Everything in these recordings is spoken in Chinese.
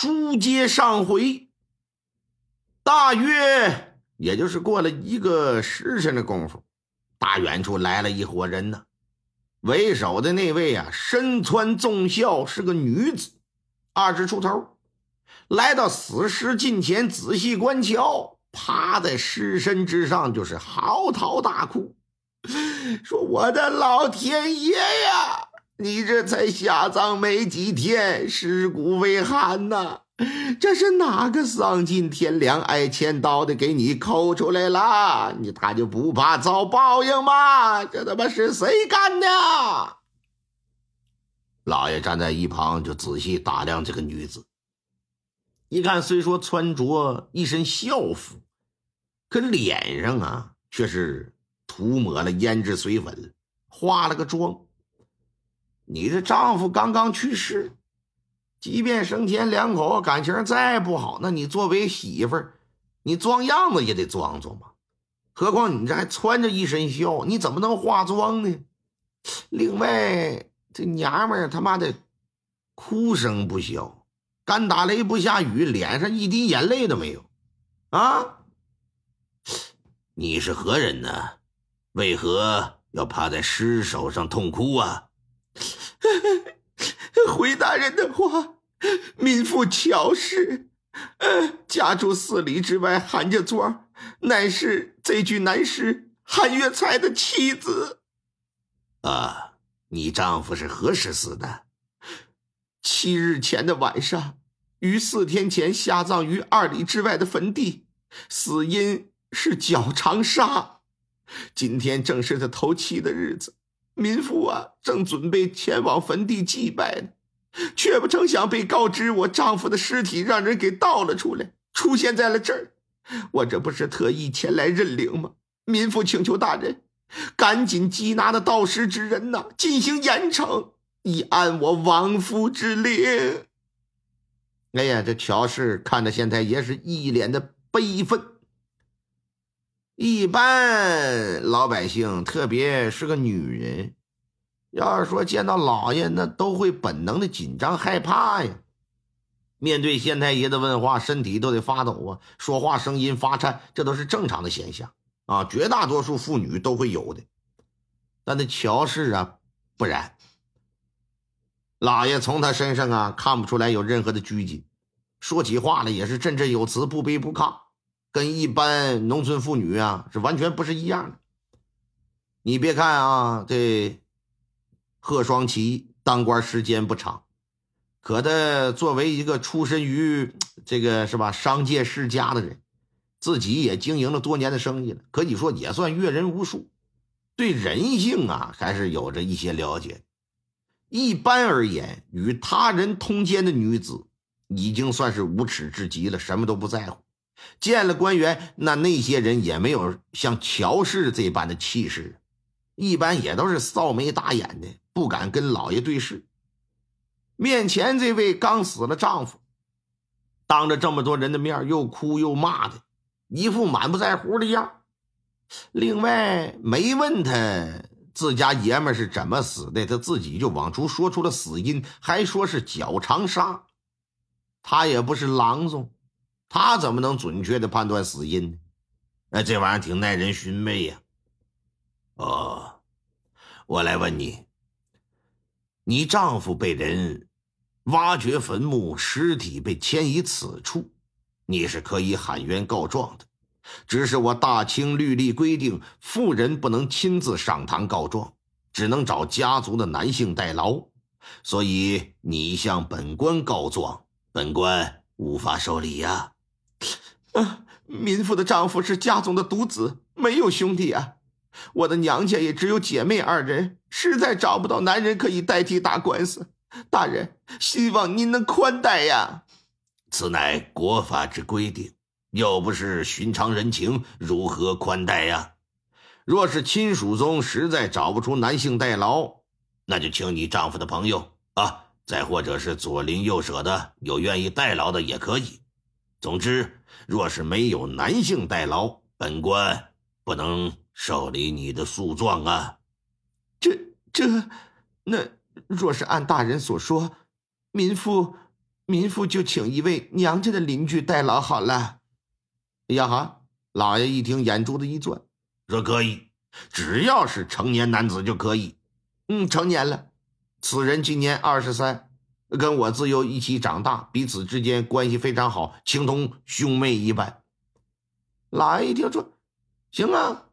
书接上回，大约也就是过了一个时辰的功夫，大远处来了一伙人呢。为首的那位啊，身穿重孝，是个女子，二十出头，来到死尸近前，仔细观瞧，趴在尸身之上，就是嚎啕大哭，说：“我的老天爷呀！你这才下葬没几天，尸骨未寒呐！这是哪个丧尽天良、爱千刀的给你抠出来了？你他就不怕遭报应吗？这他妈是谁干的？老爷站在一旁就仔细打量这个女子，一看虽说穿着一身校服，可脸上啊却是涂抹了胭脂水粉，化了个妆。你的丈夫刚刚去世。即便生前两口感情再不好，那你作为媳妇儿，你装样子也得装装吧。何况你这还穿着一身孝，你怎么能化妆呢？另外，这娘们儿他妈的哭声不小，干打雷不下雨，脸上一滴眼泪都没有。啊，你是何人呢？为何要趴在尸首上痛哭啊？回大人的话，民妇乔氏，呃，家住四里之外韩家庄，乃是这具男尸韩月才的妻子。啊，你丈夫是何时死的？七日前的晚上，于四天前下葬于二里之外的坟地，死因是脚长杀。今天正是他头七的日子，民妇啊，正准备前往坟地祭拜呢。却不成想被告知我丈夫的尸体让人给盗了出来，出现在了这儿。我这不是特意前来认领吗？民妇请求大人赶紧缉拿那盗尸之人呐，进行严惩，以安我亡夫之灵。哎呀，这乔氏看着县太爷是一脸的悲愤。一般老百姓，特别是个女人。要是说见到老爷，那都会本能的紧张害怕呀。面对县太爷的问话，身体都得发抖啊，说话声音发颤，这都是正常的现象啊，绝大多数妇女都会有的。但那乔氏啊，不然。老爷从他身上啊看不出来有任何的拘谨，说起话来也是振振有词，不卑不亢，跟一般农村妇女啊是完全不是一样的。你别看啊，这。贺双奇当官时间不长，可他作为一个出身于这个是吧商界世家的人，自己也经营了多年的生意了，可以说也算阅人无数，对人性啊还是有着一些了解。一般而言，与他人通奸的女子已经算是无耻至极了，什么都不在乎。见了官员，那那些人也没有像乔氏这般的气势，一般也都是扫眉打眼的。不敢跟老爷对视。面前这位刚死了丈夫，当着这么多人的面又哭又骂的，一副满不在乎的样。另外，没问他自家爷们是怎么死的，他自己就往出说出了死因，还说是脚长沙。他也不是郎中，他怎么能准确的判断死因呢？哎，这玩意儿挺耐人寻味呀。哦，我来问你。你丈夫被人挖掘坟墓，尸体被迁移此处，你是可以喊冤告状的。只是我大清律例规定，妇人不能亲自上堂告状，只能找家族的男性代劳。所以你向本官告状，本官无法受理呀。民妇的丈夫是家中的独子，没有兄弟啊。我的娘家也只有姐妹二人，实在找不到男人可以代替打官司。大人，希望您能宽待呀。此乃国法之规定，又不是寻常人情，如何宽待呀？若是亲属中实在找不出男性代劳，那就请你丈夫的朋友啊，再或者是左邻右舍的有愿意代劳的也可以。总之，若是没有男性代劳，本官不能。受理你的诉状啊！这这，那若是按大人所说，民妇民妇就请一位娘家的邻居代劳好了。哎呀哈！老爷一听，眼珠子一转，说可以，只要是成年男子就可以。嗯，成年了。此人今年二十三，跟我自幼一起长大，彼此之间关系非常好，情同兄妹一般。老爷一听说，行啊，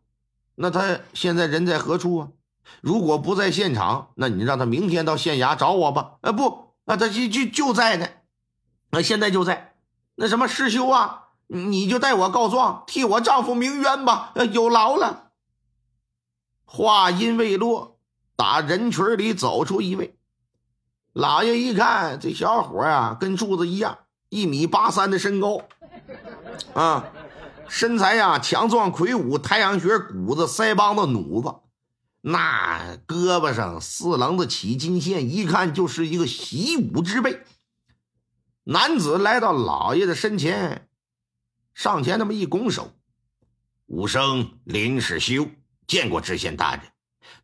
那他现在人在何处啊？如果不在现场，那你让他明天到县衙找我吧。啊，不，那他就就就在呢，那现在就在。那什么师兄啊，你就代我告状，替我丈夫鸣冤吧。呃有劳了。话音未落，打人群里走出一位。老爷一看，这小伙啊，跟柱子一样，一米八三的身高，啊，身材呀强壮魁梧，太阳穴骨子，腮帮子弩子。那胳膊上四棱子起金线，一看就是一个习武之辈。男子来到老爷的身前，上前那么一拱手：“武生林世修，见过知县大人，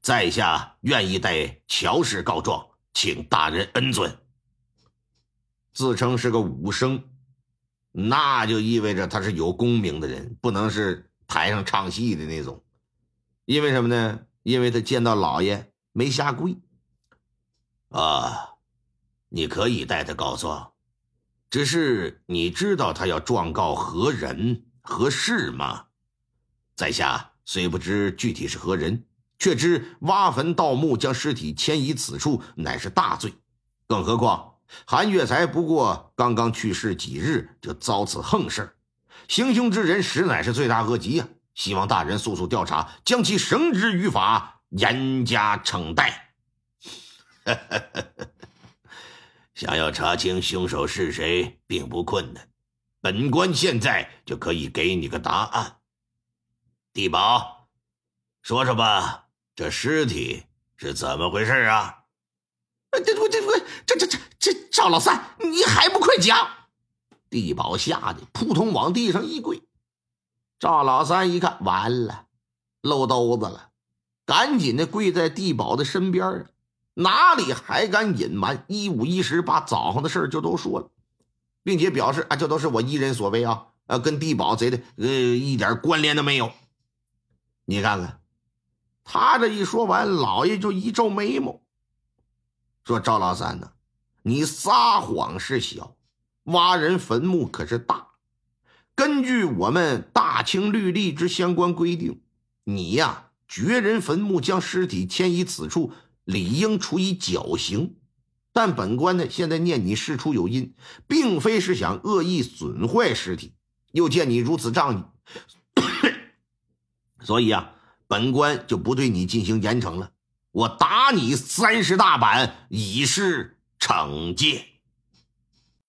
在下愿意代乔氏告状，请大人恩准。”自称是个武生，那就意味着他是有功名的人，不能是台上唱戏的那种。因为什么呢？因为他见到老爷没下跪，啊，你可以代他告状，只是你知道他要状告何人何事吗？在下虽不知具体是何人，却知挖坟盗墓将尸体迁移此处乃是大罪，更何况韩月才不过刚刚去世几日就遭此横事，行凶之人实乃是罪大恶极呀！希望大人速速调查，将其绳之于法，严加惩待。想要查清凶手是谁，并不困难。本官现在就可以给你个答案。地保，说说吧，这尸体是怎么回事啊？这这这这这这赵老三，你还不快讲！地保吓得扑通往地上一跪。赵老三一看，完了，漏兜子了，赶紧的跪在地保的身边哪里还敢隐瞒？一五一十把早上的事就都说了，并且表示啊，这都是我一人所为啊，啊，跟地保贼的呃一点关联都没有。你看看，他这一说完，老爷就一皱眉毛，说：“赵老三呢，你撒谎是小，挖人坟墓可是大。”根据我们大清律例之相关规定，你呀掘人坟墓，将尸体迁移此处，理应处以绞刑。但本官呢，现在念你事出有因，并非是想恶意损坏尸体，又见你如此仗义，所以啊，本官就不对你进行严惩了，我打你三十大板，以示惩戒。